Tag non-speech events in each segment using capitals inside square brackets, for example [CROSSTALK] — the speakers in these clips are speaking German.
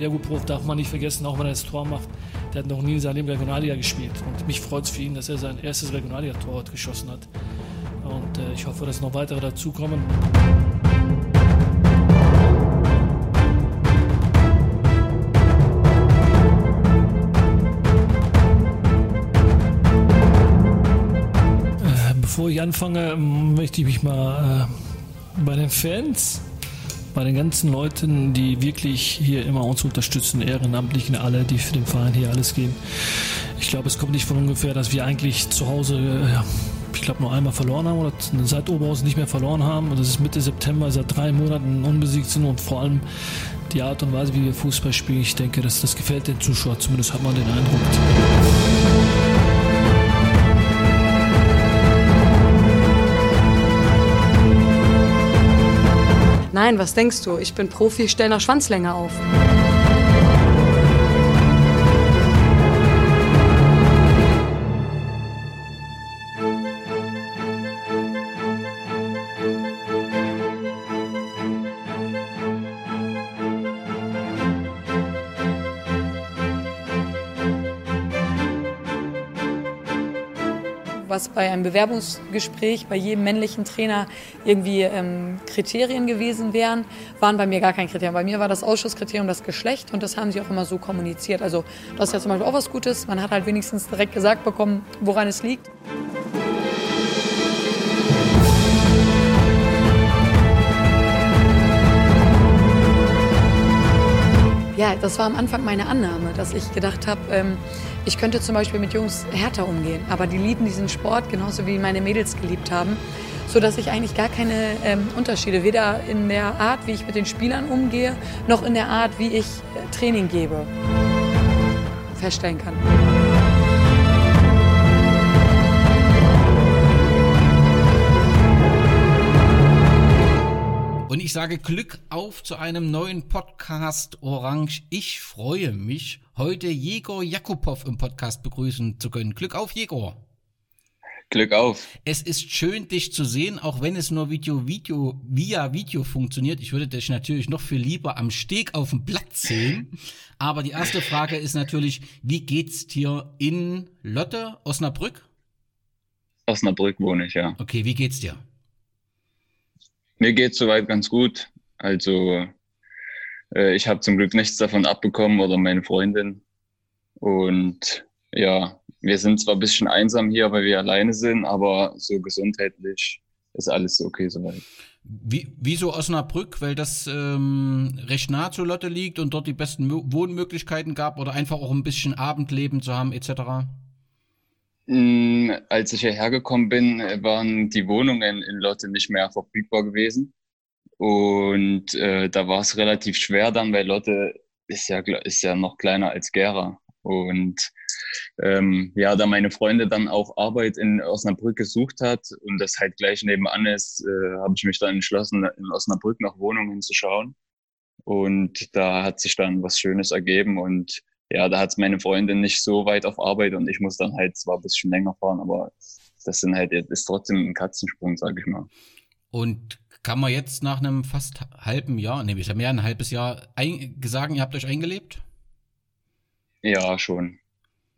Diego Prof darf man nicht vergessen, auch wenn er das Tor macht, der hat noch nie in seinem Leben Regionalliga gespielt. Und mich freut es für ihn, dass er sein erstes Regionalliga-Tor geschossen hat. Und äh, ich hoffe, dass noch weitere dazukommen. Äh, bevor ich anfange, möchte ich mich mal äh, bei den Fans bei den ganzen Leuten, die wirklich hier immer uns unterstützen, Ehrenamtlichen, alle, die für den Verein hier alles geben. Ich glaube, es kommt nicht von ungefähr, dass wir eigentlich zu Hause, äh, ich glaube, nur einmal verloren haben oder seit Oberhausen nicht mehr verloren haben. Und das ist Mitte September, seit drei Monaten unbesiegt sind und vor allem die Art und Weise, wie wir Fußball spielen, ich denke, das, das gefällt den Zuschauern, zumindest hat man den Eindruck. Nein, was denkst du? Ich bin Profi, stell nach Schwanzlänge auf. Was bei einem Bewerbungsgespräch bei jedem männlichen Trainer irgendwie ähm, Kriterien gewesen wären, waren bei mir gar kein Kriterium. Bei mir war das Ausschusskriterium das Geschlecht und das haben sie auch immer so kommuniziert. Also das ist ja zum Beispiel auch was Gutes. Man hat halt wenigstens direkt gesagt bekommen, woran es liegt. Ja, das war am Anfang meine Annahme, dass ich gedacht habe, ähm, ich könnte zum Beispiel mit Jungs härter umgehen. Aber die lieben diesen Sport genauso wie meine Mädels geliebt haben, sodass ich eigentlich gar keine ähm, Unterschiede, weder in der Art, wie ich mit den Spielern umgehe, noch in der Art, wie ich äh, Training gebe, feststellen kann. Sage Glück auf zu einem neuen Podcast Orange. Ich freue mich, heute Jegor Jakubow im Podcast begrüßen zu können. Glück auf, Jegor. Glück auf. Es ist schön, dich zu sehen, auch wenn es nur Video, Video, via Video funktioniert. Ich würde dich natürlich noch viel lieber am Steg auf dem Platz sehen. Aber die erste Frage ist natürlich, wie geht's dir in Lotte, Osnabrück? Osnabrück wohne ich, ja. Okay, wie geht's dir? Mir geht's soweit ganz gut. Also äh, ich habe zum Glück nichts davon abbekommen oder meine Freundin. Und ja, wir sind zwar ein bisschen einsam hier, weil wir alleine sind, aber so gesundheitlich ist alles okay soweit. Wie, wieso Osnabrück? Weil das ähm, recht nah zur Lotte liegt und dort die besten Wohnmöglichkeiten gab oder einfach auch ein bisschen Abendleben zu haben etc.? Als ich hierher gekommen bin, waren die Wohnungen in Lotte nicht mehr verfügbar gewesen. Und äh, da war es relativ schwer dann, weil Lotte ist ja, ist ja noch kleiner als Gera. Und ähm, ja, da meine Freunde dann auch Arbeit in Osnabrück gesucht hat und das halt gleich nebenan ist, äh, habe ich mich dann entschlossen, in Osnabrück nach Wohnungen zu schauen. Und da hat sich dann was Schönes ergeben und ja, da hat es meine Freundin nicht so weit auf Arbeit und ich muss dann halt zwar ein bisschen länger fahren, aber das sind halt, ist trotzdem ein Katzensprung, sag ich mal. Und kann man jetzt nach einem fast halben Jahr, nee, ich habe mehr ein halbes Jahr ein, sagen, ihr habt euch eingelebt? Ja, schon.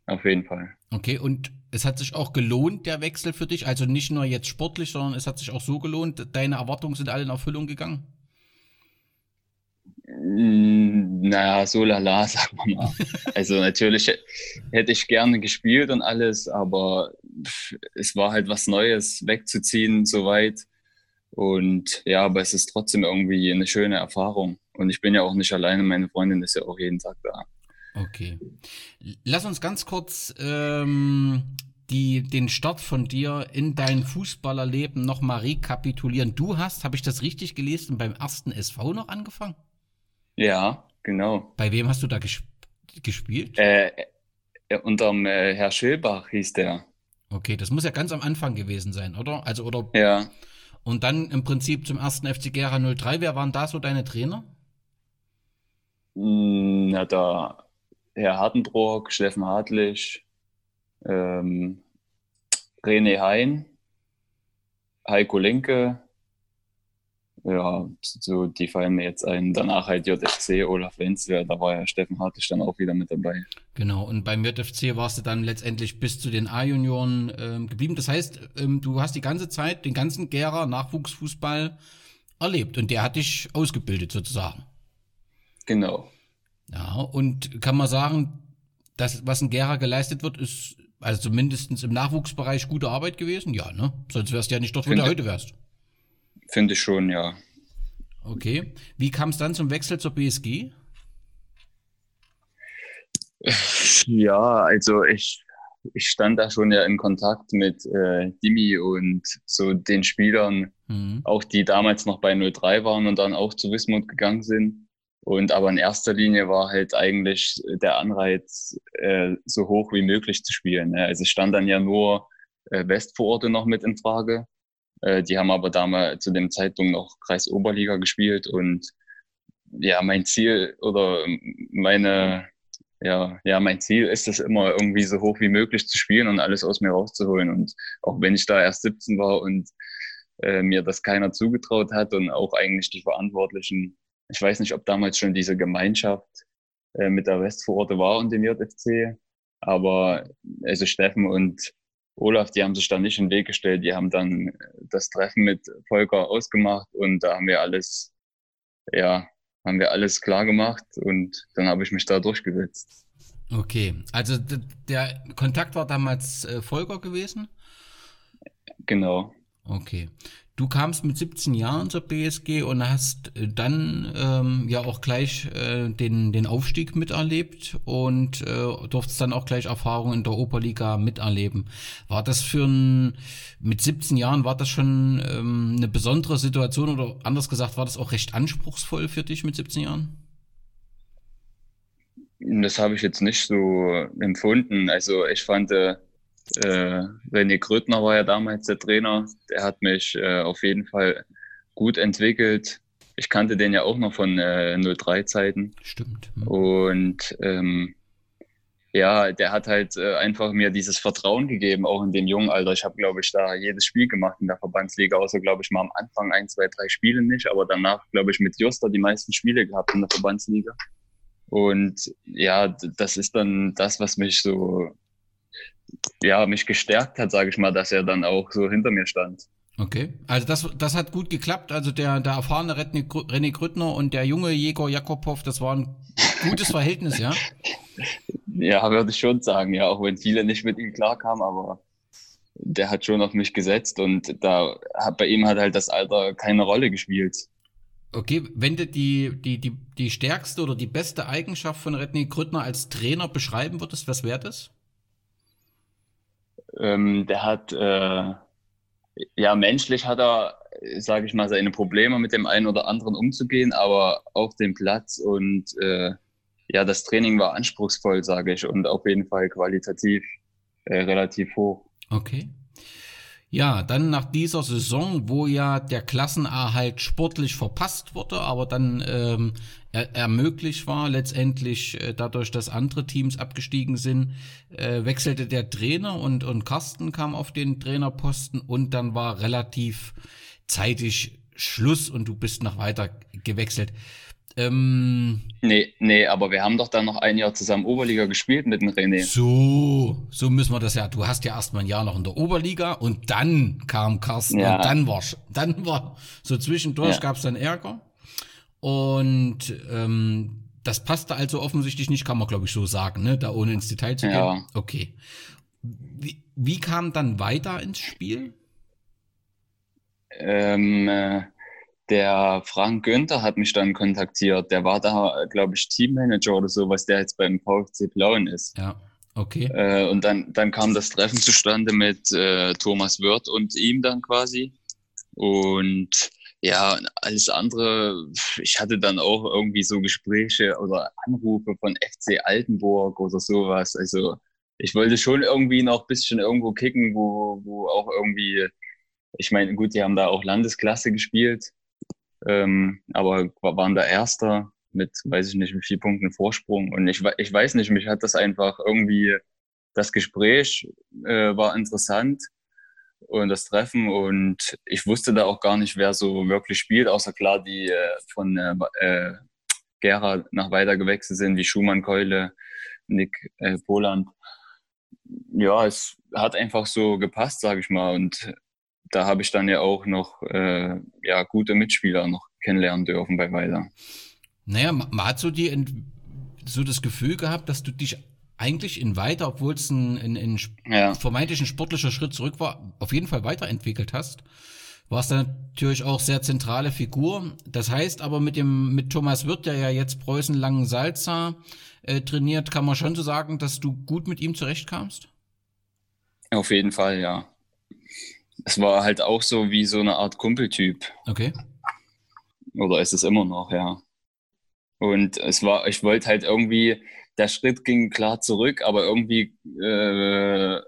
Auf jeden Fall. Okay, und es hat sich auch gelohnt, der Wechsel für dich? Also nicht nur jetzt sportlich, sondern es hat sich auch so gelohnt, deine Erwartungen sind alle in Erfüllung gegangen? Naja, so lala, [LAUGHS] sag mal mal. [LAUGHS] Also natürlich hätte ich gerne gespielt und alles, aber es war halt was Neues, wegzuziehen soweit. Und ja, aber es ist trotzdem irgendwie eine schöne Erfahrung. Und ich bin ja auch nicht alleine, meine Freundin ist ja auch jeden Tag da. Okay. Lass uns ganz kurz ähm, die, den Start von dir in dein Fußballerleben nochmal rekapitulieren. Du hast, habe ich das richtig gelesen, beim ersten SV noch angefangen? Ja, genau. Bei wem hast du da gesp gespielt? Äh, äh, unterm äh, Herr Schilbach hieß der. Okay, das muss ja ganz am Anfang gewesen sein, oder? Also, oder? Ja. Und dann im Prinzip zum ersten FC Gera 03. Wer waren da so deine Trainer? Hm, na, da Herr Hartenbrock, Steffen Hartlich, ähm, René Hein, Heiko Linke, ja, so die fallen mir jetzt ein. Danach halt JFC, Olaf Wenzel, da war ja Steffen Hartig dann auch wieder mit dabei. Genau, und beim JFC warst du dann letztendlich bis zu den A-Junioren ähm, geblieben. Das heißt, ähm, du hast die ganze Zeit den ganzen Gera Nachwuchsfußball erlebt und der hat dich ausgebildet sozusagen. Genau. Ja, und kann man sagen, das, was in Gera geleistet wird, ist also zumindest im Nachwuchsbereich gute Arbeit gewesen? Ja, ne? Sonst wärst du ja nicht dort, wo du heute wärst. Finde ich schon, ja. Okay. Wie kam es dann zum Wechsel zur BSG? [LAUGHS] Ja, also ich, ich stand da schon ja in Kontakt mit äh, Dimi und so den Spielern, mhm. auch die damals noch bei 03 waren und dann auch zu Wismut gegangen sind. Und aber in erster Linie war halt eigentlich der Anreiz, äh, so hoch wie möglich zu spielen. Ne? Also es stand dann ja nur äh, Westvororte noch mit in Frage. Äh, die haben aber damals zu dem Zeitpunkt noch Kreisoberliga gespielt und ja, mein Ziel oder meine, ja, ja, mein Ziel ist es immer irgendwie so hoch wie möglich zu spielen und alles aus mir rauszuholen. Und auch wenn ich da erst 17 war und äh, mir das keiner zugetraut hat und auch eigentlich die Verantwortlichen, ich weiß nicht, ob damals schon diese Gemeinschaft äh, mit der Westvororte war und dem JFC, aber also Steffen und Olaf, die haben sich da nicht in den Weg gestellt. Die haben dann das Treffen mit Volker ausgemacht und da haben wir alles, ja, haben wir alles klar gemacht und dann habe ich mich da durchgesetzt. Okay, also der Kontakt war damals äh, Volker gewesen? Genau. Okay. Du kamst mit 17 Jahren zur BSG und hast äh, dann ähm, ja auch gleich äh, den, den Aufstieg miterlebt und äh, durftest dann auch gleich Erfahrungen in der Oberliga miterleben. War das für ein, mit 17 Jahren, war das schon ähm, eine besondere Situation oder anders gesagt, war das auch recht anspruchsvoll für dich mit 17 Jahren? Das habe ich jetzt nicht so empfunden. Also ich fand, äh, äh, René Grötner war ja damals der Trainer. Der hat mich äh, auf jeden Fall gut entwickelt. Ich kannte den ja auch noch von äh, 03-Zeiten. Stimmt. Mhm. Und ähm, ja, der hat halt äh, einfach mir dieses Vertrauen gegeben, auch in dem jungen Alter. Ich habe, glaube ich, da jedes Spiel gemacht in der Verbandsliga, außer, glaube ich, mal am Anfang ein, zwei, drei Spiele nicht, aber danach, glaube ich, mit Josta die meisten Spiele gehabt in der Verbandsliga. Und ja, das ist dann das, was mich so ja, mich gestärkt hat, sage ich mal, dass er dann auch so hinter mir stand. Okay, also das, das hat gut geklappt. Also der, der erfahrene René Grüttner und der junge Jegor Jakobow, das war ein gutes Verhältnis, ja? [LAUGHS] Ja, würde ich schon sagen, ja, auch wenn viele nicht mit ihm klarkamen, aber der hat schon auf mich gesetzt und da hat bei ihm hat halt das Alter keine Rolle gespielt. Okay, wenn du die, die, die, die stärkste oder die beste Eigenschaft von René Grüttner als Trainer beschreiben würdest, was wäre das? Ähm, der hat, äh, ja, menschlich hat er, sage ich mal, seine Probleme mit dem einen oder anderen umzugehen, aber auf dem Platz und äh, ja, das Training war anspruchsvoll, sage ich, und auf jeden Fall qualitativ äh, relativ hoch. Okay. Ja, dann nach dieser Saison, wo ja der Klassenerhalt sportlich verpasst wurde, aber dann ähm, er, ermöglicht war, letztendlich äh, dadurch, dass andere Teams abgestiegen sind, äh, wechselte der Trainer und, und Carsten kam auf den Trainerposten und dann war relativ zeitig Schluss und du bist noch weiter gewechselt. Ähm, nee, nee, aber wir haben doch dann noch ein Jahr zusammen Oberliga gespielt mit dem René. So, so müssen wir das ja. Du hast ja erst mal ein Jahr noch in der Oberliga und dann kam Carsten ja. und dann war, dann war so zwischendurch ja. gab es dann Ärger. Und ähm, das passte also offensichtlich nicht, kann man glaube ich so sagen, ne? Da ohne ins Detail zu gehen. Ja. Okay. Wie, wie kam dann weiter ins Spiel? Ähm, äh, der Frank Günther hat mich dann kontaktiert. Der war da, glaube ich, Teammanager oder so, was der jetzt beim VfC Plauen ist. Ja, okay. Äh, und dann, dann kam das Treffen zustande mit äh, Thomas Wirth und ihm dann quasi. Und ja, alles andere, ich hatte dann auch irgendwie so Gespräche oder Anrufe von FC Altenburg oder sowas. Also ich wollte schon irgendwie noch ein bisschen irgendwo kicken, wo, wo auch irgendwie, ich meine, gut, die haben da auch Landesklasse gespielt ähm, aber waren da Erster mit, weiß ich nicht, mit vier Punkten Vorsprung. Und ich, ich weiß nicht, mich hat das einfach irgendwie, das Gespräch äh, war interessant. und das Treffen und ich wusste da auch gar nicht, wer so wirklich spielt, außer klar die äh, von äh, äh Gera nach weiter gewechselt sind, wie Schumann, Keule, Nick äh, Poland. Ja, es hat einfach so gepasst, sage ich mal. Und da habe ich dann ja auch noch äh, ja, gute Mitspieler noch kennenlernen dürfen bei Weiler. Naja, man hat so, die, so das Gefühl gehabt, dass du dich eigentlich in weiter, obwohl es ein, ein, ein ja. vermeintlich ein sportlicher Schritt zurück war, auf jeden Fall weiterentwickelt hast. Warst dann natürlich auch sehr zentrale Figur. Das heißt aber mit dem, mit Thomas Wirth, der ja jetzt Preußen Langen Salza äh, trainiert, kann man schon so sagen, dass du gut mit ihm zurechtkamst? Auf jeden Fall, ja. Es war halt auch so wie so eine Art Kumpeltyp. Okay. Oder ist es immer noch, ja. Und es war, ich wollte halt irgendwie, der Schritt ging klar zurück, aber irgendwie, äh,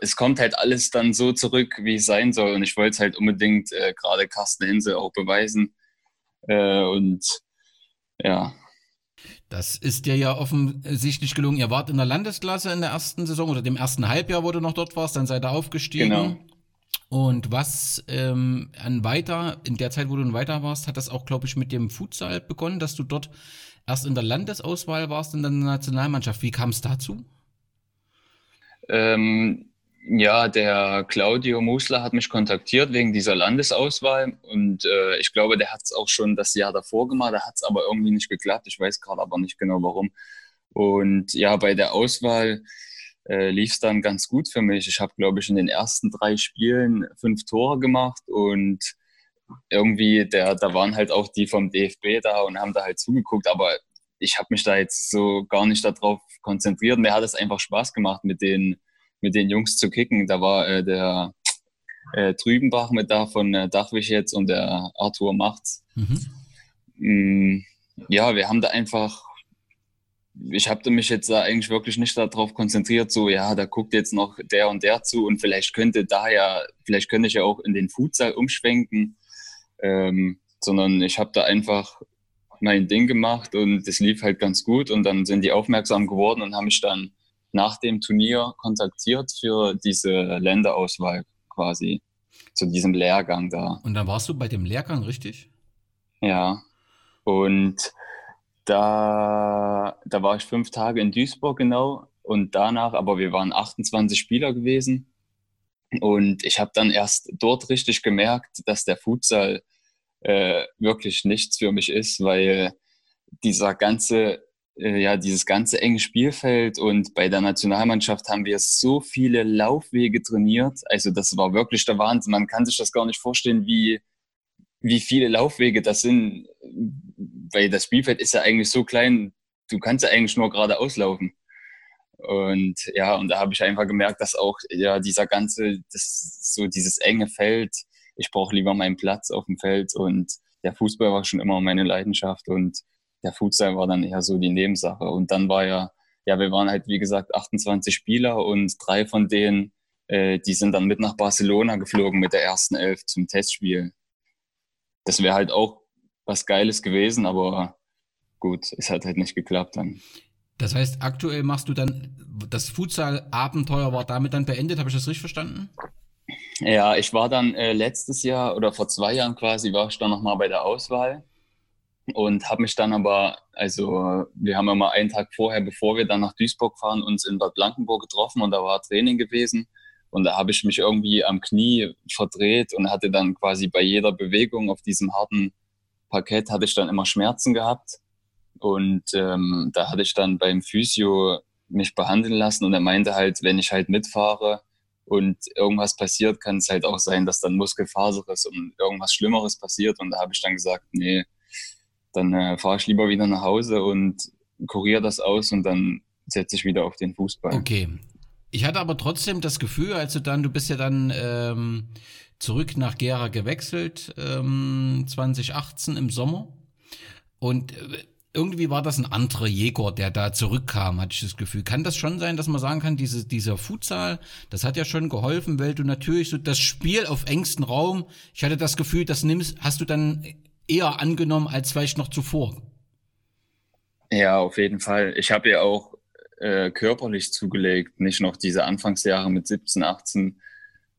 es kommt halt alles dann so zurück, wie es sein soll. Und ich wollte es halt unbedingt äh, gerade Carsten Hinse auch beweisen. Äh, und ja. Das ist dir ja offensichtlich gelungen. Ihr wart in der Landesklasse in der ersten Saison oder dem ersten Halbjahr, wo du noch dort warst, dann seid ihr aufgestiegen. Genau. Und was ähm, an weiter, in der Zeit, wo du weiter warst, hat das auch, glaube ich, mit dem Futsal begonnen, dass du dort erst in der Landesauswahl warst in der Nationalmannschaft. Wie kam es dazu? Ähm, ja, der Claudio Musler hat mich kontaktiert wegen dieser Landesauswahl und äh, ich glaube, der hat es auch schon das Jahr davor gemacht, da hat es aber irgendwie nicht geklappt. Ich weiß gerade aber nicht genau warum. Und ja, bei der Auswahl äh, lief es dann ganz gut für mich. Ich habe, glaube ich, in den ersten drei Spielen fünf Tore gemacht und irgendwie, der, da waren halt auch die vom DFB da und haben da halt zugeguckt, aber ich habe mich da jetzt so gar nicht darauf konzentriert. Mir hat es einfach Spaß gemacht, mit den, mit den Jungs zu kicken. Da war äh, der äh, Trübenbach mit da von äh, Dachwig jetzt und der Arthur Machts. Mhm. Mm, ja, wir haben da einfach, ich habe mich jetzt da eigentlich wirklich nicht darauf konzentriert, so, ja, da guckt jetzt noch der und der zu und vielleicht könnte da ja, vielleicht könnte ich ja auch in den Futsal umschwenken ähm, sondern ich habe da einfach mein Ding gemacht und es lief halt ganz gut und dann sind die aufmerksam geworden und haben mich dann nach dem Turnier kontaktiert für diese Länderauswahl quasi, zu diesem Lehrgang da. Und dann warst du bei dem Lehrgang, richtig? Ja, und da, da war ich fünf Tage in Duisburg genau und danach, aber wir waren 28 Spieler gewesen und ich habe dann erst dort richtig gemerkt, dass der Futsal äh, wirklich nichts für mich ist, weil dieser ganze, äh, ja, dieses ganze enge Spielfeld und bei der Nationalmannschaft haben wir so viele Laufwege trainiert. Also das war wirklich der Wahnsinn. Man kann sich das gar nicht vorstellen, wie, wie viele Laufwege das sind, weil das Spielfeld ist ja eigentlich so klein, du kannst ja eigentlich nur geradeaus laufen. Und ja, und da habe ich einfach gemerkt, dass auch ja dieser ganze, das, so dieses enge Feld, ich brauche lieber meinen Platz auf dem Feld und der Fußball war schon immer meine Leidenschaft und der Futsal war dann eher so die Nebensache. Und dann war ja, ja, wir waren halt wie gesagt 28 Spieler und drei von denen, äh, die sind dann mit nach Barcelona geflogen mit der ersten Elf zum Testspiel. Das wäre halt auch was Geiles gewesen, aber gut, es hat halt nicht geklappt dann. Das heißt, aktuell machst du dann, das Futsal-Abenteuer war damit dann beendet, habe ich das richtig verstanden? Ja, ich war dann äh, letztes Jahr oder vor zwei Jahren quasi, war ich dann nochmal bei der Auswahl und habe mich dann aber, also wir haben ja mal einen Tag vorher, bevor wir dann nach Duisburg fahren, uns in Bad Blankenburg getroffen und da war Training gewesen und da habe ich mich irgendwie am Knie verdreht und hatte dann quasi bei jeder Bewegung auf diesem harten Parkett hatte ich dann immer Schmerzen gehabt und ähm, da hatte ich dann beim Physio mich behandeln lassen und er meinte halt, wenn ich halt mitfahre, und irgendwas passiert, kann es halt auch sein, dass dann Muskelfaser ist und irgendwas Schlimmeres passiert. Und da habe ich dann gesagt, nee, dann äh, fahre ich lieber wieder nach Hause und kuriere das aus und dann setze ich wieder auf den Fußball. Okay. Ich hatte aber trotzdem das Gefühl, als du dann, du bist ja dann ähm, zurück nach Gera gewechselt, ähm, 2018 im Sommer. Und äh, irgendwie war das ein anderer Jäger, der da zurückkam, hatte ich das Gefühl. Kann das schon sein, dass man sagen kann, diese, dieser Futsal, das hat ja schon geholfen, weil du natürlich so das Spiel auf engstem Raum, ich hatte das Gefühl, das nimmst, hast du dann eher angenommen als vielleicht noch zuvor. Ja, auf jeden Fall. Ich habe ja auch äh, körperlich zugelegt, nicht noch diese Anfangsjahre mit 17, 18,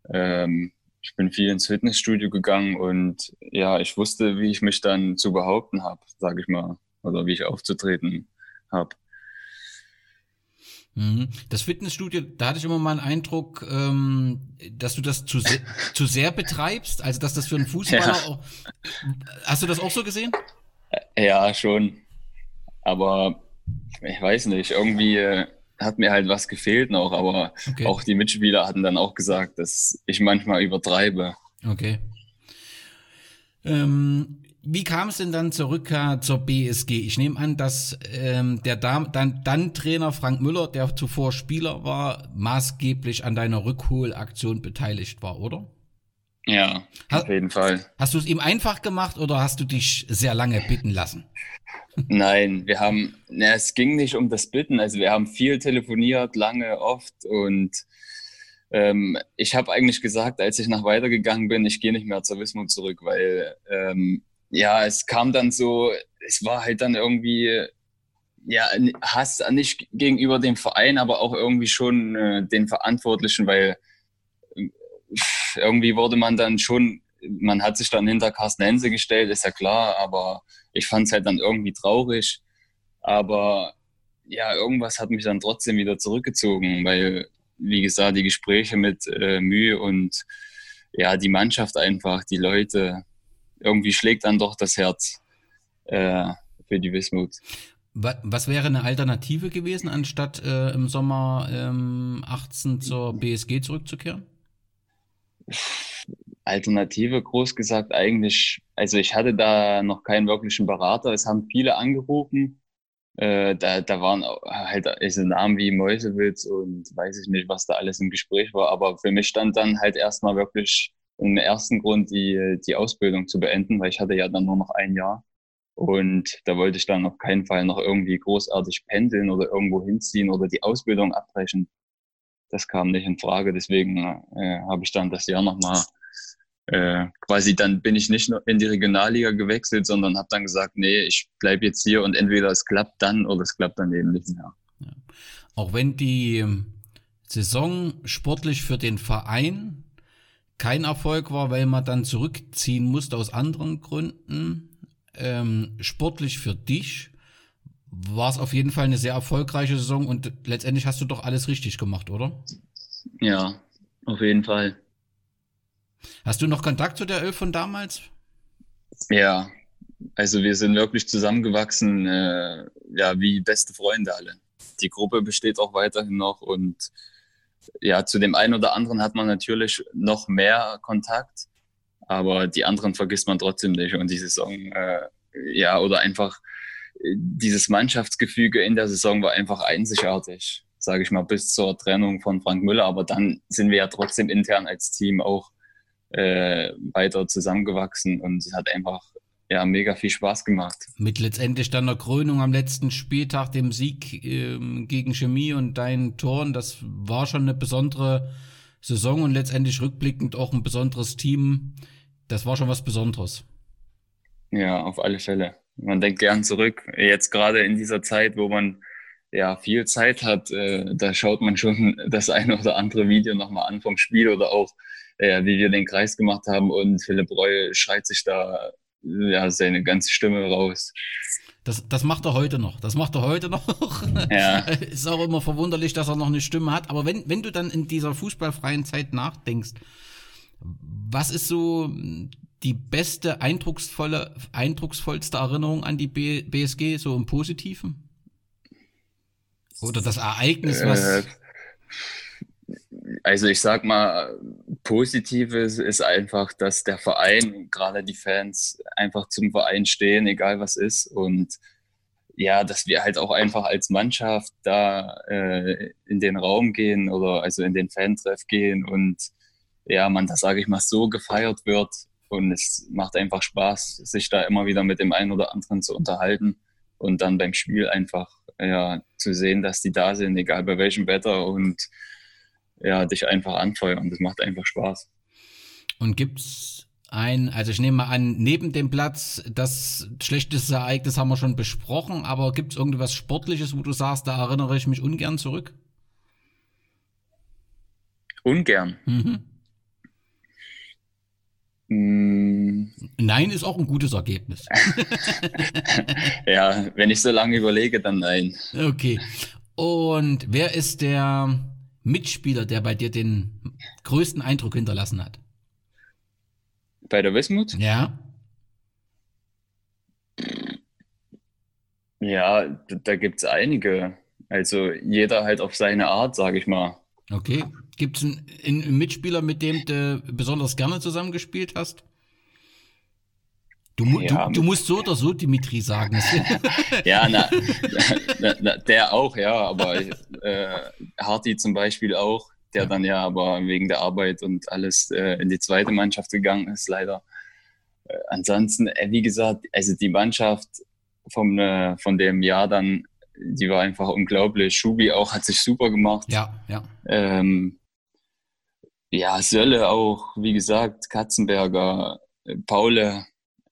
Ähm, ich bin viel ins Fitnessstudio gegangen und ja, ich wusste, wie ich mich dann zu behaupten habe, sage ich mal, oder wie ich aufzutreten habe. Mhm. Das Fitnessstudio, da hatte ich immer mal einen Eindruck, ähm, dass du das zu, se [LAUGHS] zu sehr betreibst, also dass das für einen Fußballer ja. auch. Hast du das auch so gesehen? Ja, schon. Aber ich weiß nicht, irgendwie äh, hat mir halt was gefehlt noch, aber okay. auch die Mitspieler hatten dann auch gesagt, dass ich manchmal übertreibe. Okay. Ähm, wie kam es denn dann zur Rückkehr zur BSG? Ich nehme an, dass ähm, der dann, dann Trainer Frank Müller, der zuvor Spieler war, maßgeblich an deiner Rückholaktion beteiligt war, oder? Ja, auf jeden Fall. Hast du es ihm einfach gemacht oder hast du dich sehr lange bitten lassen? [LAUGHS] Nein, wir haben, na, es ging nicht um das Bitten. Also wir haben viel telefoniert, lange, oft und ähm, ich habe eigentlich gesagt, als ich nach weitergegangen bin, ich gehe nicht mehr zur Wismut zurück, weil ähm, ja, es kam dann so, es war halt dann irgendwie ja, Hass nicht gegenüber dem Verein, aber auch irgendwie schon äh, den Verantwortlichen, weil äh, irgendwie wurde man dann schon, man hat sich dann hinter Carsten Hense gestellt, ist ja klar, aber ich fand es halt dann irgendwie traurig. Aber ja, irgendwas hat mich dann trotzdem wieder zurückgezogen, weil, wie gesagt, die Gespräche mit äh, Mühe und ja, die Mannschaft einfach, die Leute, irgendwie schlägt dann doch das Herz äh, für die Wismut. Was wäre eine Alternative gewesen, anstatt äh, im Sommer ähm, 18 zur BSG zurückzukehren? Alternative, groß gesagt, eigentlich, also ich hatte da noch keinen wirklichen Berater. Es haben viele angerufen. Äh, da, da waren halt also Namen wie Mäusewitz und weiß ich nicht, was da alles im Gespräch war. Aber für mich stand dann halt erstmal wirklich im ersten Grund die, die Ausbildung zu beenden, weil ich hatte ja dann nur noch ein Jahr. Und da wollte ich dann auf keinen Fall noch irgendwie großartig pendeln oder irgendwo hinziehen oder die Ausbildung abbrechen. Das kam nicht in Frage. Deswegen äh, habe ich dann das Jahr nochmal äh, quasi dann bin ich nicht nur in die Regionalliga gewechselt, sondern habe dann gesagt, nee, ich bleibe jetzt hier und entweder es klappt dann oder es klappt dann eben nicht mehr. Ja. Auch wenn die Saison sportlich für den Verein kein Erfolg war, weil man dann zurückziehen musste aus anderen Gründen, ähm, sportlich für dich war es auf jeden Fall eine sehr erfolgreiche Saison und letztendlich hast du doch alles richtig gemacht, oder? Ja, auf jeden Fall. Hast du noch Kontakt zu der Elf von damals? Ja, also wir sind wirklich zusammengewachsen, äh, ja, wie beste Freunde alle. Die Gruppe besteht auch weiterhin noch und ja, zu dem einen oder anderen hat man natürlich noch mehr Kontakt, aber die anderen vergisst man trotzdem nicht. Und die Saison, äh, ja, oder einfach dieses Mannschaftsgefüge in der Saison war einfach einzigartig, sage ich mal, bis zur Trennung von Frank Müller. Aber dann sind wir ja trotzdem intern als Team auch äh, weiter zusammengewachsen und es hat einfach ja, mega viel Spaß gemacht. Mit letztendlich dann der Krönung am letzten Spieltag, dem Sieg ähm, gegen Chemie und deinen Toren, das war schon eine besondere Saison und letztendlich rückblickend auch ein besonderes Team. Das war schon was Besonderes. Ja, auf alle Fälle. Man denkt gern zurück. Jetzt gerade in dieser Zeit, wo man ja viel Zeit hat, äh, da schaut man schon [LAUGHS] das eine oder andere Video nochmal an vom Spiel oder auch äh, wie wir den Kreis gemacht haben und Philipp Reul schreit sich da ja, seine ganze Stimme raus. Das, das macht er heute noch. Das macht er heute [LAUGHS] noch. Ja. Ist auch immer verwunderlich, dass er noch eine Stimme hat. Aber wenn, wenn du dann in dieser fußballfreien Zeit nachdenkst, was ist so die beste, eindrucksvolle, eindrucksvollste Erinnerung an die B BSG, so im Positiven? Oder das Ereignis, was. Äh, also ich sag mal, Positives ist einfach, dass der Verein, gerade die Fans, einfach zum Verein stehen, egal was ist. Und ja, dass wir halt auch einfach als Mannschaft da äh, in den Raum gehen oder also in den Fantreff gehen und ja, man da sage ich mal so gefeiert wird und es macht einfach Spaß, sich da immer wieder mit dem einen oder anderen zu unterhalten und dann beim Spiel einfach ja zu sehen, dass die da sind, egal bei welchem Wetter und ja, dich einfach anfeuern. Das macht einfach Spaß. Und gibt's ein, also ich nehme mal an, neben dem Platz, das schlechteste Ereignis haben wir schon besprochen, aber gibt es irgendwas Sportliches, wo du sagst, da erinnere ich mich ungern zurück? Ungern. Mhm. Mm. Nein ist auch ein gutes Ergebnis. [LAUGHS] ja, wenn ich so lange überlege, dann nein. Okay. Und wer ist der Mitspieler, der bei dir den größten Eindruck hinterlassen hat? Bei der Wismut? Ja. Ja, da gibt es einige. Also jeder halt auf seine Art, sage ich mal. Okay. Gibt es einen, einen, Mitspieler, mit dem du besonders gerne zusammengespielt hast? Du, ja, du, du, musst so oder so Dimitri sagen. [LAUGHS] ja, na, na, na, der auch, ja, aber äh, Harti zum Beispiel auch, der ja. dann ja aber wegen der Arbeit und alles äh, in die zweite Mannschaft gegangen ist, leider. Äh, ansonsten, äh, wie gesagt, also die Mannschaft vom, äh, von dem Jahr dann, die war einfach unglaublich. Schubi auch hat sich super gemacht. Ja, ja. Ähm, ja, Sölle auch, wie gesagt, Katzenberger, äh, Paule,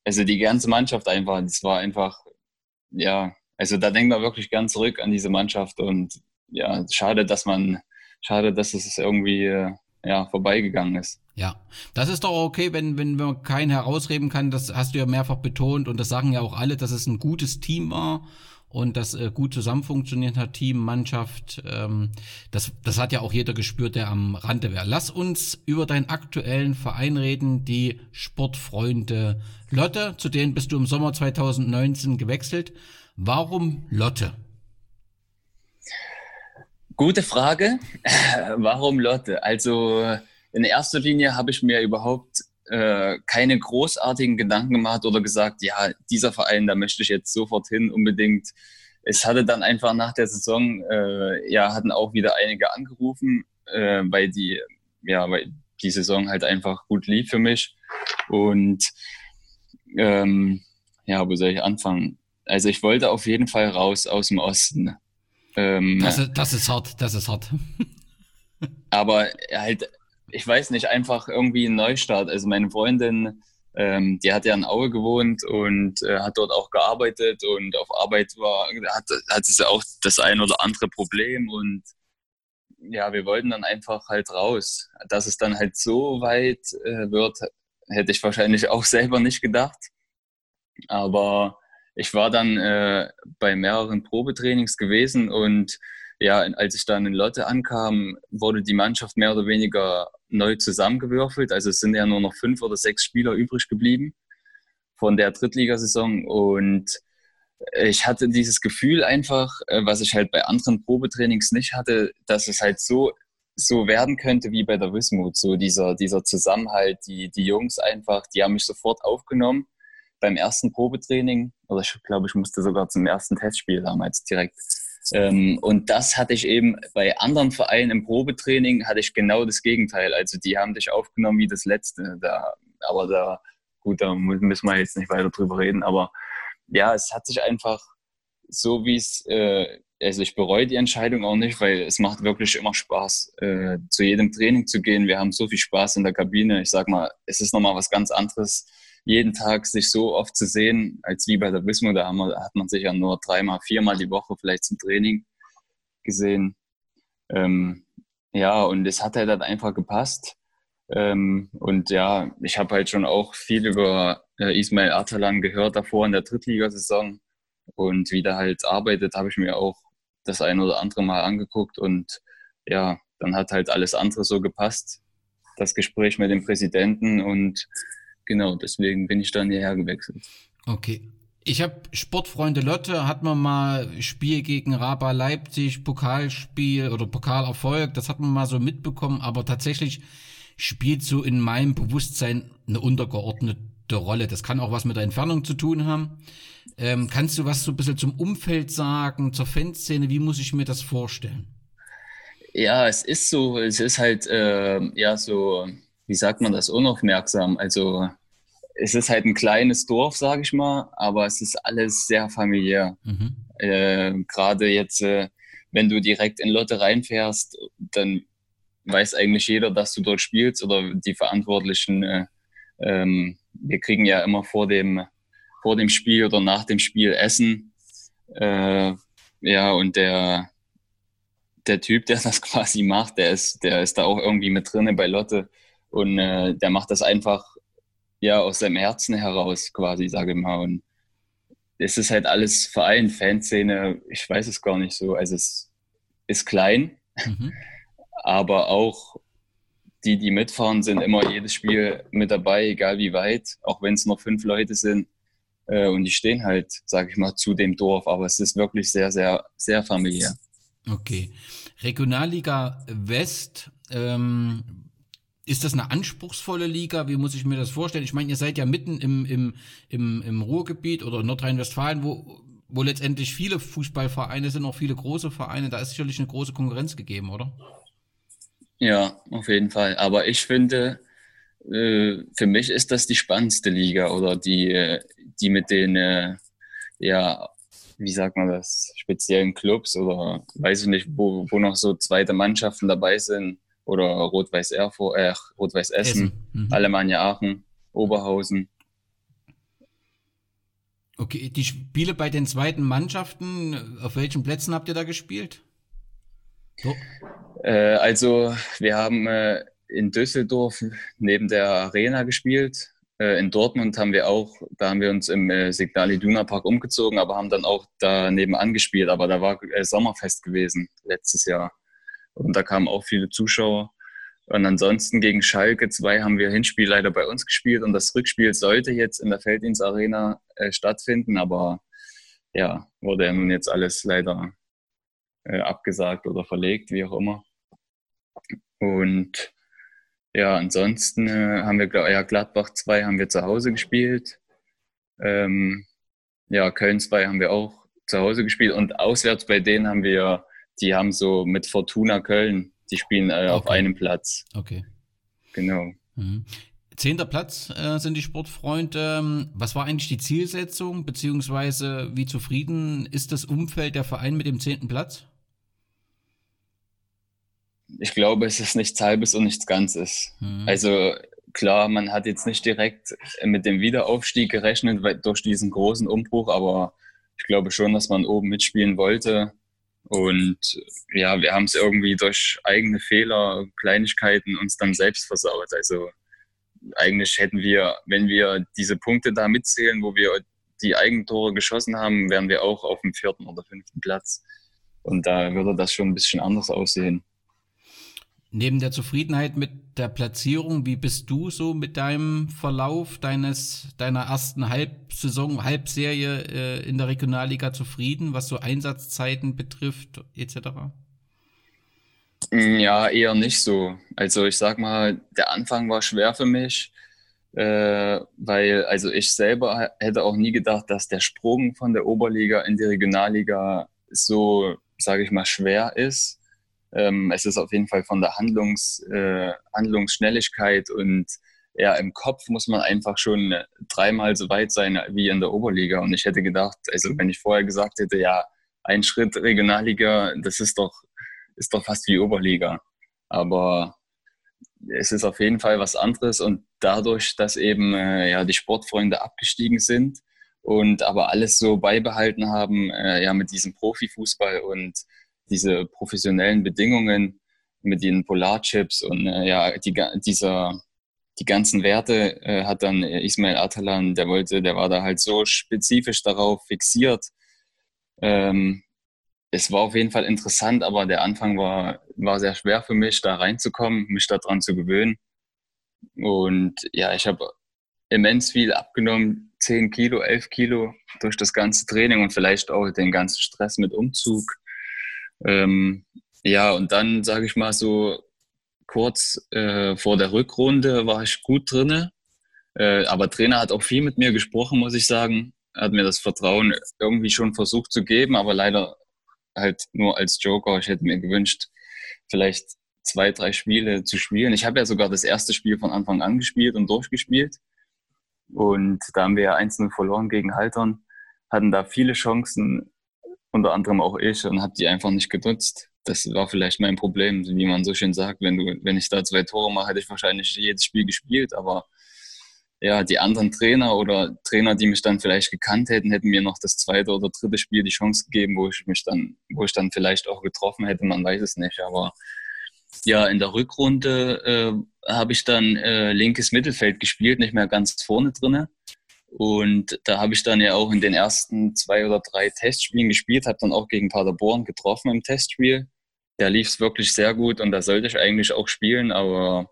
also die ganze Mannschaft einfach, das war einfach, ja, also da denkt man wirklich gern zurück an diese Mannschaft und ja, schade, dass man, schade, dass es irgendwie äh, ja, vorbeigegangen ist. Ja, das ist doch okay, wenn, wenn man keinen herausreden kann. Das hast du ja mehrfach betont und das sagen ja auch alle, dass es ein gutes Team war und das äh, gut zusammen funktioniert hat, Team, Mannschaft. Ähm, das, das hat ja auch jeder gespürt, der am Rande wäre. Lass uns über deinen aktuellen Verein reden, die Sportfreunde Lotte. Zu denen bist du im Sommer 2019 gewechselt. Warum Lotte? Gute Frage. [LAUGHS] Warum Lotte? Also in erster Linie habe ich mir überhaupt äh, keine großartigen Gedanken gemacht oder gesagt, ja, dieser Verein, da möchte ich jetzt sofort hin unbedingt. Es hatte dann einfach nach der Saison, äh, ja, hatten auch wieder einige angerufen, äh, weil die, ja, weil die Saison halt einfach gut lief für mich. Und ähm, ja, wo soll ich anfangen? Also ich wollte auf jeden Fall raus aus dem Osten. Ähm, das, ist, das ist hart, das ist hart. [LAUGHS] aber halt ich weiß nicht, einfach irgendwie ein Neustart. Also meine Freundin, ähm, die hat ja in Aue gewohnt und äh, hat dort auch gearbeitet und auf Arbeit war, hat, hat sie auch das ein oder andere Problem und ja, wir wollten dann einfach halt raus. Dass es dann halt so weit äh, wird, hätte ich wahrscheinlich auch selber nicht gedacht. Aber ich war dann äh, bei mehreren Probetrainings gewesen und ja, als ich dann in Lotte ankam, wurde die Mannschaft mehr oder weniger neu zusammengewürfelt. Also es sind ja nur noch fünf oder sechs Spieler übrig geblieben von der Drittligasaison. Und ich hatte dieses Gefühl einfach, äh, was ich halt bei anderen Probetrainings nicht hatte, dass es halt so, so werden könnte wie bei der Wismut. So dieser, dieser Zusammenhalt, die, die Jungs einfach, die haben mich sofort aufgenommen beim ersten Probetraining. Oder ich glaube, ich musste sogar zum ersten Testspiel damals direkt ähm, und das hatte ich eben bei anderen Vereinen im Probetraining, hatte ich genau das Gegenteil. Also die haben dich aufgenommen wie das letzte. Da, aber da, gut, da müssen wir jetzt nicht weiter drüber reden. Aber ja, es hat sich einfach so, wie es, äh, also ich bereue die Entscheidung auch nicht, weil es macht wirklich immer Spaß, äh, zu jedem Training zu gehen. Wir haben so viel Spaß in der Kabine. Ich sag mal, es ist nochmal was ganz anderes jeden Tag sich so oft zu sehen, als wie bei der Wismut, da wir, hat man sich ja nur dreimal, viermal die Woche vielleicht zum Training gesehen. Ähm, ja, und es hat halt, halt einfach gepasst. Ähm, und ja, ich habe halt schon auch viel über äh, Ismail Atalan gehört davor in der Drittligasaison. Und wie der halt arbeitet, habe ich mir auch das ein oder andere Mal angeguckt. Und ja, dann hat halt alles andere so gepasst. Das Gespräch mit dem Präsidenten und genau, deswegen bin ich dann hierher gewechselt. Okay. Ich habe Sportfreunde Lotte, hat man mal Spiel gegen Raba Leipzig, Pokalspiel oder Pokalerfolg, das hat man mal so mitbekommen, aber tatsächlich spielt so in meinem Bewusstsein eine untergeordnete Rolle. Das kann auch was mit der Entfernung zu tun haben. Ähm, kannst du was so ein bisschen zum Umfeld sagen, zur Fanszene? Wie muss ich mir das vorstellen? Ja, es ist so, es ist halt, äh, ja, so, wie sagt man das, unaufmerksam. Also es ist halt ein kleines Dorf, sage ich mal, aber es ist alles sehr familiär. Mhm. Äh, Gerade jetzt, äh, wenn du direkt in Lotte reinfährst, dann weiß eigentlich jeder, dass du dort spielst oder die Verantwortlichen. Äh, ähm, wir kriegen ja immer vor dem, vor dem Spiel oder nach dem Spiel Essen. Äh, ja, und der, der Typ, der [LAUGHS] das quasi macht, der ist, der ist da auch irgendwie mit drinne bei Lotte und äh, der macht das einfach ja aus seinem Herzen heraus quasi, sage ich mal. Und es ist halt alles Verein, Fanszene, ich weiß es gar nicht so. Also es ist klein, mhm. [LAUGHS] aber auch die, die mitfahren, sind immer jedes Spiel mit dabei, egal wie weit, auch wenn es nur fünf Leute sind. Äh, und die stehen halt, sage ich mal, zu dem Dorf. Aber es ist wirklich sehr, sehr, sehr familiär. Okay. Regionalliga West, ähm, ist das eine anspruchsvolle Liga? Wie muss ich mir das vorstellen? Ich meine, ihr seid ja mitten im, im, im, im Ruhrgebiet oder Nordrhein-Westfalen, wo, wo letztendlich viele Fußballvereine sind, auch viele große Vereine. Da ist sicherlich eine große Konkurrenz gegeben, oder? Ja, auf jeden Fall. Aber ich finde, äh, für mich ist das die spannendste Liga oder die, die mit den, äh, ja, wie sagt man das, speziellen Clubs oder weiß ich nicht, wo, wo noch so zweite Mannschaften dabei sind oder Rot-Weiß Erfurt, äh, Rot-Weiß Essen, Essen. Mhm. Alemannia Aachen, Oberhausen. Okay, die Spiele bei den zweiten Mannschaften, auf welchen Plätzen habt ihr da gespielt? So. Äh, also wir haben äh, in Düsseldorf neben der Arena gespielt. Äh, in Dortmund haben wir auch, da haben wir uns im äh, Signal Iduna Park umgezogen, aber haben dann auch da nebenan gespielt. Aber da war äh, Sommerfest gewesen letztes Jahr. Und da kamen auch viele Zuschauer. Und ansonsten gegen Schalke 2 haben wir Hinspiel leider bei uns gespielt und das Rückspiel sollte jetzt in der Felddienst Arena äh, stattfinden, aber ja, wurde ja nun jetzt alles leider äh, abgesagt oder verlegt, wie auch immer. Und ja, ansonsten äh, haben wir, ja, Gladbach 2 haben wir zu Hause gespielt. Ähm, ja, Köln 2 haben wir auch zu Hause gespielt und auswärts bei denen haben wir, die haben so mit Fortuna Köln, die spielen äh, okay. auf einem Platz. Okay. Genau. Mhm. Zehnter Platz äh, sind die Sportfreunde. Was war eigentlich die Zielsetzung, beziehungsweise wie zufrieden ist das Umfeld der Verein mit dem zehnten Platz? ich glaube, es ist nichts Halbes und nichts Ganzes. Mhm. Also klar, man hat jetzt nicht direkt mit dem Wiederaufstieg gerechnet durch diesen großen Umbruch, aber ich glaube schon, dass man oben mitspielen wollte. Und ja, wir haben es irgendwie durch eigene Fehler, Kleinigkeiten uns dann selbst versaut. Also eigentlich hätten wir, wenn wir diese Punkte da mitzählen, wo wir die Eigentore geschossen haben, wären wir auch auf dem vierten oder fünften Platz. Und da würde das schon ein bisschen anders aussehen. Neben der Zufriedenheit mit der Platzierung, wie bist du so mit deinem Verlauf deines deiner ersten Halbsaison, Halbserie äh, in der Regionalliga zufrieden, was so Einsatzzeiten betrifft etc.? Mm, ja, eher nicht so. Also ich sag mal, der Anfang war schwer für mich, äh, weil also ich selber hätte auch nie gedacht, dass der Sprung von der Oberliga in die Regionalliga so, sage ich mal, schwer ist ähm, es ist auf jeden Fall von der Handlungs, äh, Handlungsschnelligkeit und ja, im Kopf muss man einfach schon dreimal so weit sein wie in der Oberliga. Und ich hätte gedacht, also wenn ich vorher gesagt hätte, ja, ein Schritt Regionalliga, das ist doch, ist doch fast wie Oberliga. Aber es ist auf jeden Fall was anderes und dadurch, dass eben äh, ja die Sportfreunde abgestiegen sind und aber alles so beibehalten haben, äh, ja mit diesem Profifußball und diese professionellen Bedingungen mit den Polarchips und äh, ja, die, dieser, die ganzen Werte äh, hat dann Ismail Atalan, der wollte, der war da halt so spezifisch darauf fixiert. Ähm, es war auf jeden Fall interessant, aber der Anfang war, war sehr schwer für mich, da reinzukommen, mich daran zu gewöhnen. Und ja, ich habe immens viel abgenommen, 10 Kilo, 11 Kilo durch das ganze Training und vielleicht auch den ganzen Stress mit Umzug ähm, ja, und dann, sage ich mal so, kurz äh, vor der Rückrunde war ich gut drinne. Äh, aber Trainer hat auch viel mit mir gesprochen, muss ich sagen. Er hat mir das Vertrauen irgendwie schon versucht zu geben, aber leider halt nur als Joker. Ich hätte mir gewünscht, vielleicht zwei, drei Spiele zu spielen. Ich habe ja sogar das erste Spiel von Anfang an gespielt und durchgespielt. Und da haben wir ja einzeln verloren gegen Haltern, hatten da viele Chancen, unter anderem auch ich und habe die einfach nicht genutzt. Das war vielleicht mein Problem, wie man so schön sagt. Wenn, du, wenn ich da zwei Tore mache, hätte ich wahrscheinlich jedes Spiel gespielt. Aber ja, die anderen Trainer oder Trainer, die mich dann vielleicht gekannt hätten, hätten mir noch das zweite oder dritte Spiel die Chance gegeben, wo ich mich dann, wo ich dann vielleicht auch getroffen hätte. Man weiß es nicht. Aber ja, in der Rückrunde äh, habe ich dann äh, linkes Mittelfeld gespielt, nicht mehr ganz vorne drinne. Und da habe ich dann ja auch in den ersten zwei oder drei Testspielen gespielt, habe dann auch gegen Paderborn getroffen im Testspiel. Da lief es wirklich sehr gut und da sollte ich eigentlich auch spielen, aber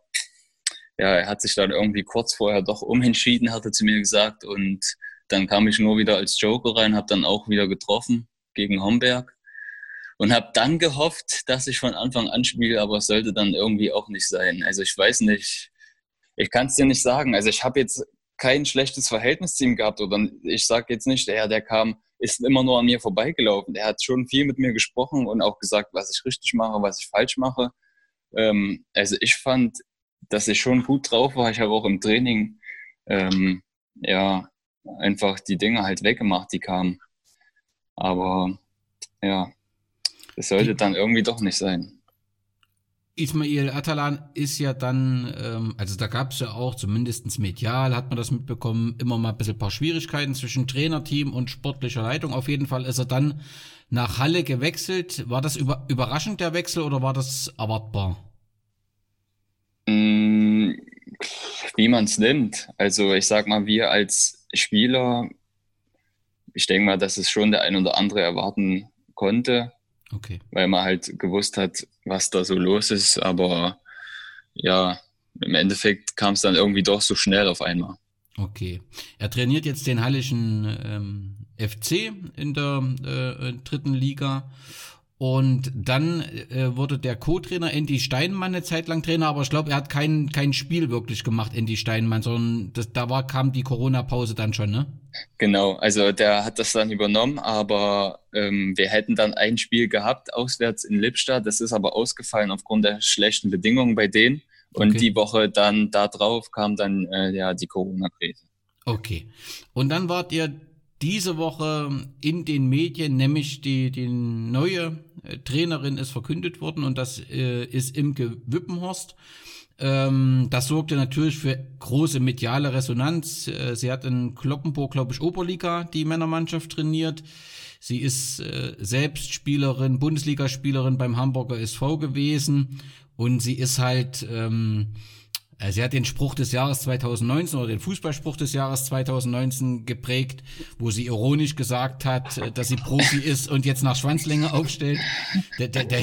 ja, er hat sich dann irgendwie kurz vorher doch umentschieden, hatte zu mir gesagt. Und dann kam ich nur wieder als Joker rein, habe dann auch wieder getroffen gegen Homberg und habe dann gehofft, dass ich von Anfang an spiele, aber es sollte dann irgendwie auch nicht sein. Also ich weiß nicht, ich kann es dir nicht sagen. Also ich habe jetzt kein schlechtes Verhältnis zu ihm gehabt oder ich sage jetzt nicht, der, der kam, ist immer nur an mir vorbeigelaufen. Er hat schon viel mit mir gesprochen und auch gesagt, was ich richtig mache, was ich falsch mache. Ähm, also ich fand, dass ich schon gut drauf war. Ich habe auch im Training ähm, ja einfach die Dinge halt weggemacht, die kamen. Aber ja, es sollte dann irgendwie doch nicht sein. Ismail Atalan ist ja dann, ähm, also da gab es ja auch, zumindest medial hat man das mitbekommen, immer mal ein bisschen ein paar Schwierigkeiten zwischen Trainerteam und sportlicher Leitung. Auf jeden Fall ist er dann nach Halle gewechselt. War das über, überraschend der Wechsel oder war das erwartbar? Mm, wie man es nimmt. Also ich sag mal, wir als Spieler, ich denke mal, dass es schon der ein oder andere erwarten konnte. Okay. Weil man halt gewusst hat, was da so los ist. Aber ja, im Endeffekt kam es dann irgendwie doch so schnell auf einmal. Okay. Er trainiert jetzt den Hallischen ähm, FC in der äh, dritten Liga und dann äh, wurde der Co-Trainer Andy Steinmann eine Zeit lang Trainer, aber ich glaube, er hat kein, kein Spiel wirklich gemacht, Andy Steinmann, sondern das, da war, kam die Corona-Pause dann schon, ne? Genau, also der hat das dann übernommen, aber ähm, wir hätten dann ein Spiel gehabt, auswärts in Lippstadt. Das ist aber ausgefallen aufgrund der schlechten Bedingungen bei denen. Und okay. die Woche dann da drauf kam dann äh, ja die Corona-Krise. Okay. Und dann wart ihr diese Woche in den Medien, nämlich die, die neue äh, Trainerin ist verkündet worden und das äh, ist Imke Wippenhorst. Ähm, das sorgte natürlich für große mediale Resonanz. Äh, sie hat in Kloppenburg, glaube ich, Oberliga die Männermannschaft trainiert. Sie ist äh, selbst Spielerin, Bundesligaspielerin beim Hamburger SV gewesen und sie ist halt ähm, äh, sie hat den Spruch des Jahres 2019 oder den Fußballspruch des Jahres 2019 geprägt, wo sie ironisch gesagt hat, äh, dass sie Profi ist und jetzt nach Schwanzlänge aufstellt. Der, der, der,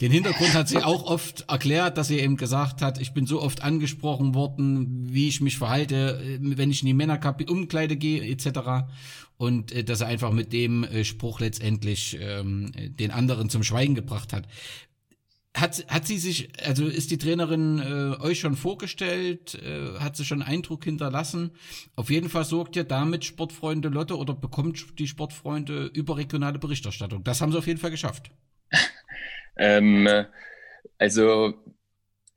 den Hintergrund hat sie auch oft erklärt, dass sie eben gesagt hat, ich bin so oft angesprochen worden, wie ich mich verhalte, äh, wenn ich in die Männerkabine Umkleide gehe etc. Und dass er einfach mit dem Spruch letztendlich ähm, den anderen zum Schweigen gebracht hat. Hat, hat sie sich, also ist die Trainerin äh, euch schon vorgestellt? Äh, hat sie schon Eindruck hinterlassen? Auf jeden Fall sorgt ihr damit Sportfreunde Lotte oder bekommt die Sportfreunde überregionale Berichterstattung. Das haben sie auf jeden Fall geschafft. [LAUGHS] ähm, also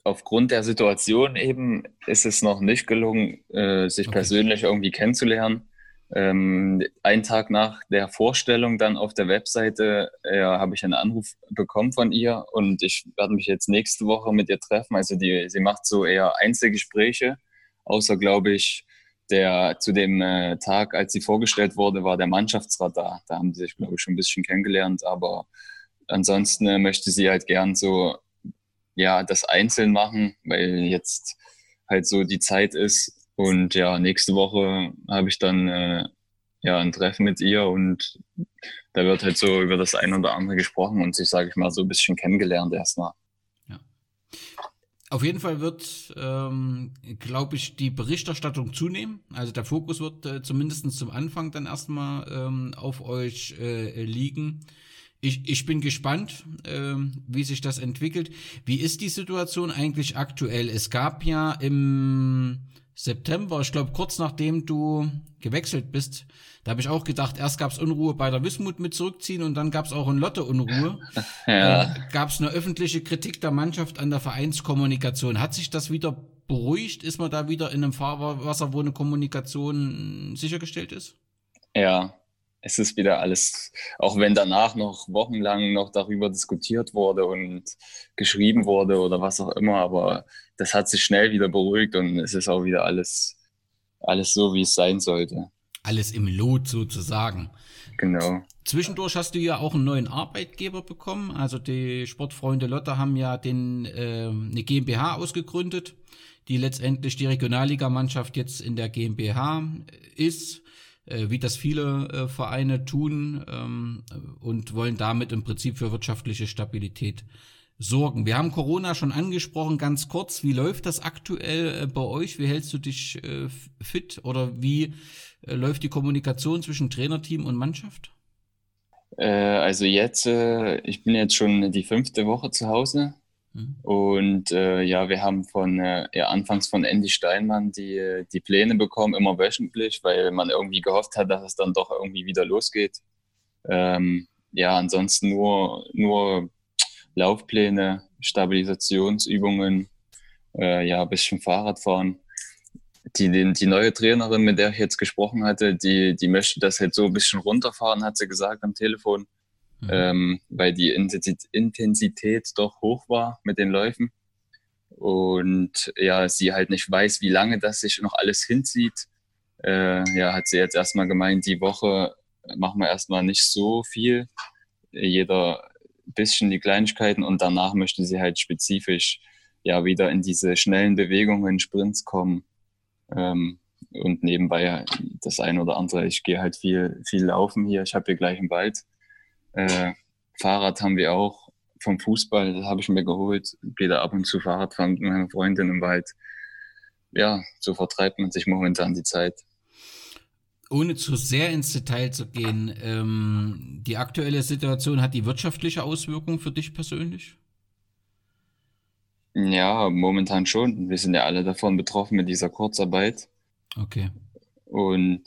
aufgrund der Situation eben ist es noch nicht gelungen, äh, sich okay. persönlich irgendwie kennenzulernen. Ähm, einen Tag nach der Vorstellung dann auf der Webseite äh, habe ich einen Anruf bekommen von ihr und ich werde mich jetzt nächste Woche mit ihr treffen. Also die, sie macht so eher Einzelgespräche, außer glaube ich, der zu dem äh, Tag, als sie vorgestellt wurde, war der Mannschaftsrat da. Da haben sie sich, glaube ich, schon ein bisschen kennengelernt, aber ansonsten äh, möchte sie halt gern so ja das einzeln machen, weil jetzt halt so die Zeit ist, und ja, nächste Woche habe ich dann äh, ja ein Treffen mit ihr und da wird halt so über das ein oder andere gesprochen und sich, sage ich mal, so ein bisschen kennengelernt erstmal. Ja. Auf jeden Fall wird, ähm, glaube ich, die Berichterstattung zunehmen. Also der Fokus wird äh, zumindest zum Anfang dann erstmal ähm, auf euch äh, liegen. Ich, ich bin gespannt, äh, wie sich das entwickelt. Wie ist die Situation eigentlich aktuell? Es gab ja im September, ich glaube kurz nachdem du gewechselt bist, da habe ich auch gedacht, erst gab es Unruhe bei der Wismut mit zurückziehen und dann gab es auch in Lotte Unruhe. [LAUGHS] Ja. Gab es eine öffentliche Kritik der Mannschaft an der Vereinskommunikation. Hat sich das wieder beruhigt? Ist man da wieder in einem Fahrwasser, wo eine Kommunikation sichergestellt ist? Ja, es ist wieder alles, auch wenn danach noch wochenlang noch darüber diskutiert wurde und geschrieben wurde oder was auch immer, aber das hat sich schnell wieder beruhigt und es ist auch wieder alles, alles so, wie es sein sollte. Alles im Lot sozusagen. Genau. Zwischendurch hast du ja auch einen neuen Arbeitgeber bekommen. Also die Sportfreunde Lotte haben ja den, äh, eine GmbH ausgegründet, die letztendlich die Regionalligamannschaft jetzt in der GmbH ist, wie das viele äh, Vereine tun ähm, und wollen damit im Prinzip für wirtschaftliche Stabilität sorgen. Wir haben Corona schon angesprochen, ganz kurz. Wie läuft das aktuell äh, bei euch? Wie hältst du dich äh, fit oder wie äh, läuft die Kommunikation zwischen Trainerteam und Mannschaft? Äh, also jetzt, äh, ich bin jetzt schon die fünfte Woche zu Hause mhm. und äh, ja, wir haben von ja, anfangs von Andy Steinmann die, die Pläne bekommen, immer wöchentlich, weil man irgendwie gehofft hat, dass es dann doch irgendwie wieder losgeht. Ähm, ja, ansonsten nur, nur Laufpläne, Stabilisationsübungen, äh, ja, ein bisschen Fahrradfahren. Die, die, die neue Trainerin, mit der ich jetzt gesprochen hatte, die, die möchte das halt so ein bisschen runterfahren, hat sie gesagt am Telefon, mhm. ähm, weil die Intensität doch hoch war mit den Läufen. Und ja, sie halt nicht weiß, wie lange das sich noch alles hinzieht. Äh, ja, hat sie jetzt erstmal gemeint, die Woche machen wir erstmal nicht so viel. Jeder bisschen die Kleinigkeiten und danach möchte sie halt spezifisch ja wieder in diese schnellen Bewegungen, Sprints kommen. Ähm, und nebenbei das eine oder andere. Ich gehe halt viel, viel laufen hier. Ich habe hier gleich im Wald. Äh, Fahrrad haben wir auch vom Fußball, das habe ich mir geholt. Da ab und zu Fahrrad fahren mit meiner Freundin im Wald. Ja, so vertreibt man sich momentan die Zeit ohne zu sehr ins Detail zu gehen, ähm, die aktuelle Situation hat die wirtschaftliche Auswirkung für dich persönlich? Ja, momentan schon. Wir sind ja alle davon betroffen mit dieser Kurzarbeit. Okay. Und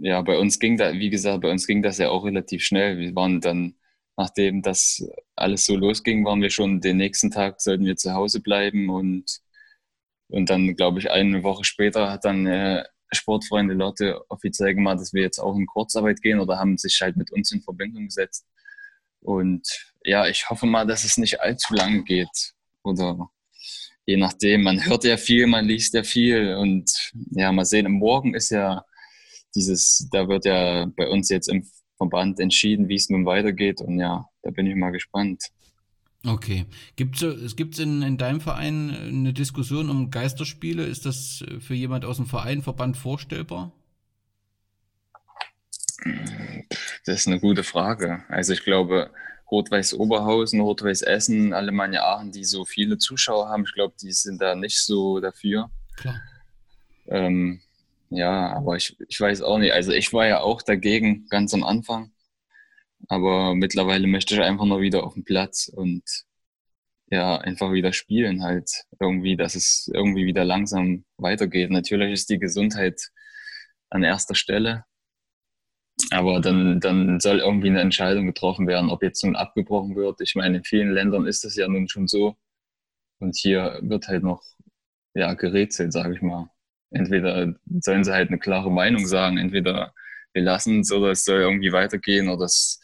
ja, bei uns ging da, wie gesagt, bei uns ging das ja auch relativ schnell. Wir waren dann, nachdem das alles so losging, waren wir schon den nächsten Tag, sollten wir zu Hause bleiben und, und dann, glaube ich, eine Woche später hat dann äh, Sportfreunde Lotte offiziell gemacht, dass wir jetzt auch in Kurzarbeit gehen oder haben sich halt mit uns in Verbindung gesetzt. Und ja, ich hoffe mal, dass es nicht allzu lange geht. Oder je nachdem, man hört ja viel, man liest ja viel. Und ja, mal sehen, morgen ist ja dieses, da wird ja bei uns jetzt im Verband entschieden, wie es nun weitergeht. Und ja, da bin ich mal gespannt. Okay. Gibt es gibt's in, in deinem Verein eine Diskussion um Geisterspiele? Ist das für jemand aus dem Verein, Verband vorstellbar? Das ist eine gute Frage. Also ich glaube, Rot-Weiß Oberhausen, Rot-Weiß Essen, Alemannia Aachen, die so viele Zuschauer haben, ich glaube, die sind da nicht so dafür. Klar. Ähm, ja, aber ich, ich weiß auch nicht. Also ich war ja auch dagegen ganz am Anfang. Aber mittlerweile möchte ich einfach nur wieder auf den Platz und ja, einfach wieder spielen halt. Irgendwie, dass es irgendwie wieder langsam weitergeht. Natürlich ist die Gesundheit an erster Stelle. Aber dann, dann soll irgendwie eine Entscheidung getroffen werden, ob jetzt nun abgebrochen wird. Ich meine, in vielen Ländern ist das ja nun schon so. Und hier wird halt noch ja, gerätselt, sage ich mal. Entweder sollen sie halt eine klare Meinung sagen, entweder wir lassen es oder es soll irgendwie weitergehen oder es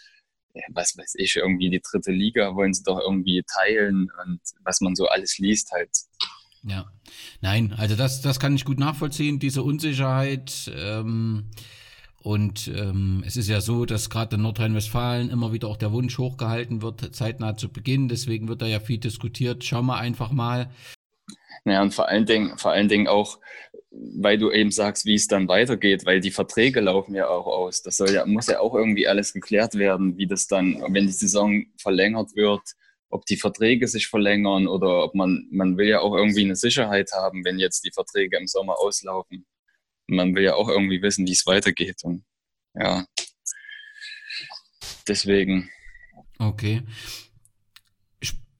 was weiß ich, irgendwie die dritte Liga wollen sie doch irgendwie teilen und was man so alles liest halt. Ja, nein, also das, das kann ich gut nachvollziehen, diese Unsicherheit. Ähm, und ähm, es ist ja so, dass gerade in Nordrhein-Westfalen immer wieder auch der Wunsch hochgehalten wird, zeitnah zu beginnen. Deswegen wird da ja viel diskutiert. Schauen wir einfach mal. Naja, und vor allen Dingen, vor allen Dingen auch, weil du eben sagst, wie es dann weitergeht, weil die Verträge laufen ja auch aus. Das ja, muss ja auch irgendwie alles geklärt werden, wie das dann, wenn die Saison verlängert wird, ob die Verträge sich verlängern oder ob man, man will ja auch irgendwie eine Sicherheit haben, wenn jetzt die Verträge im Sommer auslaufen. Man will ja auch irgendwie wissen, wie es weitergeht. Und ja, deswegen. Okay.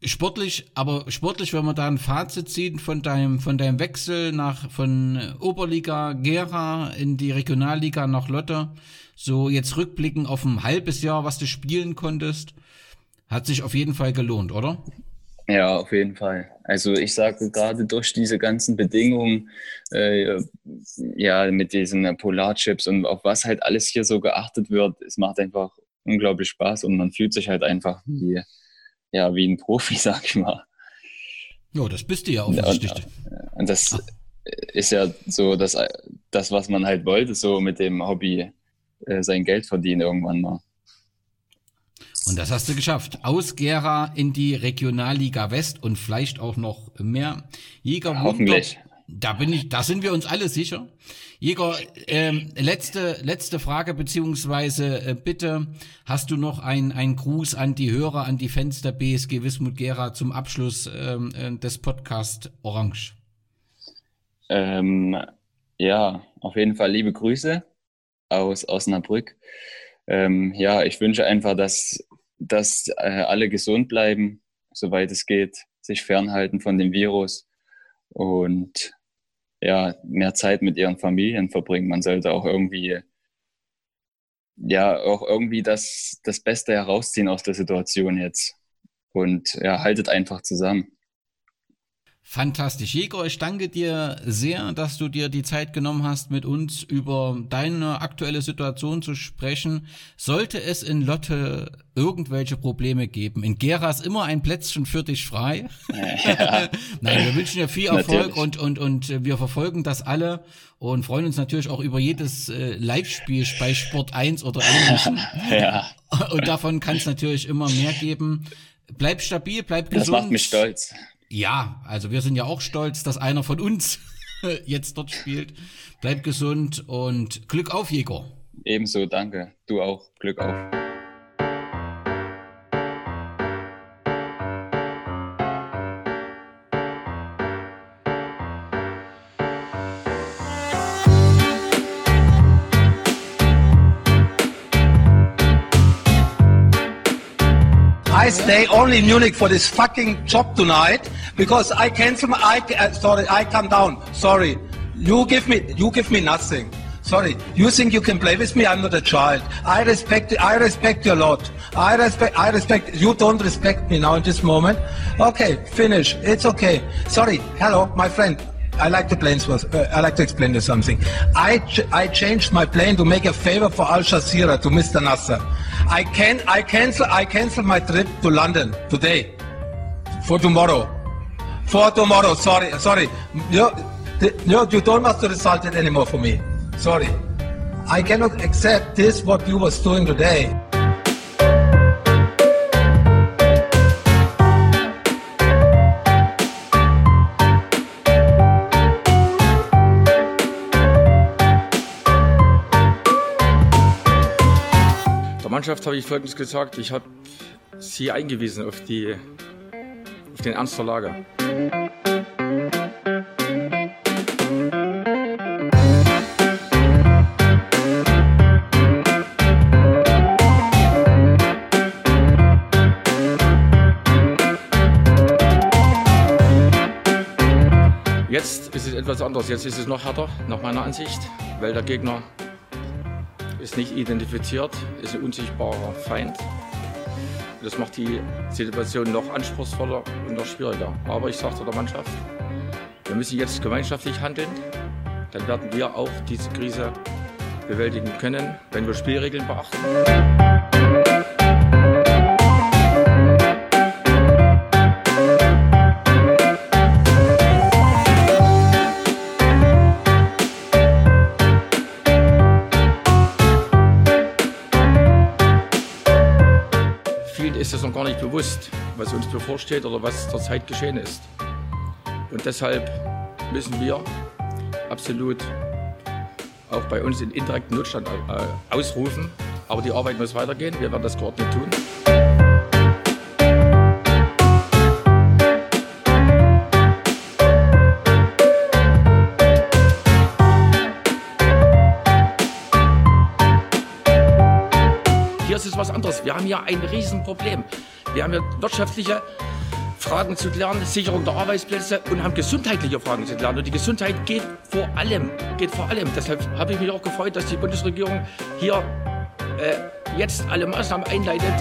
Sportlich, aber sportlich, wenn man da ein Fazit zieht von deinem, von deinem Wechsel nach, von Oberliga Gera in die Regionalliga nach Lotte, so jetzt rückblicken auf ein halbes Jahr, was du spielen konntest, hat sich auf jeden Fall gelohnt, oder? Ja, auf jeden Fall. Also ich sage gerade durch diese ganzen Bedingungen, äh, ja, mit diesen Polarchips und auf was halt alles hier so geachtet wird, es macht einfach unglaublich Spaß und man fühlt sich halt einfach wie ja, wie ein Profi, [LAUGHS] sag ich mal. Ja, das bist du ja offensichtlich. Und, und das ah. ist ja so das, das, was man halt wollte, so mit dem Hobby äh, sein Geld verdienen irgendwann mal. Und das hast du geschafft. Aus Gera in die Regionalliga West und vielleicht auch noch mehr. Jäger Hoffentlich. Da bin ich, da sind wir uns alle sicher. Jäger, ähm, letzte, letzte Frage beziehungsweise äh, bitte, hast du noch ein ein Gruß an die Hörer, an die Fans der BSG Wismut Gera zum Abschluss ähm, äh, des Podcast Orange? Ähm, ja, auf jeden Fall liebe Grüße aus Osnabrück. Ähm, ja, ich wünsche einfach, dass, dass äh, alle gesund bleiben, soweit es geht, sich fernhalten von dem Virus und ja, mehr Zeit mit ihren Familien verbringen. Man sollte auch irgendwie, ja, auch irgendwie das, das Beste herausziehen aus der Situation jetzt. Und ja, haltet einfach zusammen. Fantastisch. Jäger, ich danke dir sehr, dass du dir die Zeit genommen hast, mit uns über deine aktuelle Situation zu sprechen. Sollte es in Lotte irgendwelche Probleme geben, in Gera ist immer ein Plätzchen für dich frei. Ja. [LAUGHS] Nein, wir wünschen dir viel Erfolg und, und, und wir verfolgen das alle und freuen uns natürlich auch über jedes äh, Live-Spiel bei Sport 1 oder ähnlichem. [LAUGHS] Ja. Und davon kann es natürlich immer mehr geben. Bleib stabil, bleib gesund. Das macht mich stolz. Ja, also wir sind ja auch stolz, dass einer von uns [LAUGHS] jetzt dort spielt. Bleib gesund und Glück auf, Jäger. Ebenso, danke. Du auch. Glück auf. Stay only in Munich for this fucking job tonight because I cancel my. I uh, sorry, I come down. Sorry, you give me. You give me nothing. Sorry, you think you can play with me? I'm not a child. I respect. I respect you a lot. I respect. I respect. You don't respect me now in this moment. Okay, finish. It's okay. Sorry. Hello, my friend. I like to plane uh, I like to explain you something. I ch I changed my plane to make a favor for Al Jazeera to Mr. Nasser. I can I cancel I cancel my trip to London today for tomorrow. For tomorrow. Sorry, sorry. You, you, you don't have to result it anymore for me. Sorry. I cannot accept this what you was doing today. Mannschaft habe ich Folgendes gesagt. Ich habe sie eingewiesen auf, die, auf den Ernst der Lage. Jetzt ist es etwas anders. Jetzt ist es noch härter, nach meiner Ansicht, weil der Gegner ist nicht identifiziert, ist ein unsichtbarer Feind. Das macht die Situation noch anspruchsvoller und noch schwieriger. Aber ich sage der Mannschaft, wir müssen jetzt gemeinschaftlich handeln. Dann werden wir auch diese Krise bewältigen können, wenn wir Spielregeln beachten. Bewusst, was uns bevorsteht oder was zurzeit geschehen ist. Und deshalb müssen wir absolut auch bei uns in indirekten Notstand äh, ausrufen. Aber die Arbeit muss weitergehen. Wir werden das geordnet tun. was anderes. Wir haben ja ein Riesenproblem. Wir haben ja wirtschaftliche Fragen zu klären, Sicherung der Arbeitsplätze und haben gesundheitliche Fragen zu klären. Und die Gesundheit geht vor allem, geht vor allem. Deshalb habe ich mich auch gefreut, dass die Bundesregierung hier äh, jetzt alle Maßnahmen einleitet.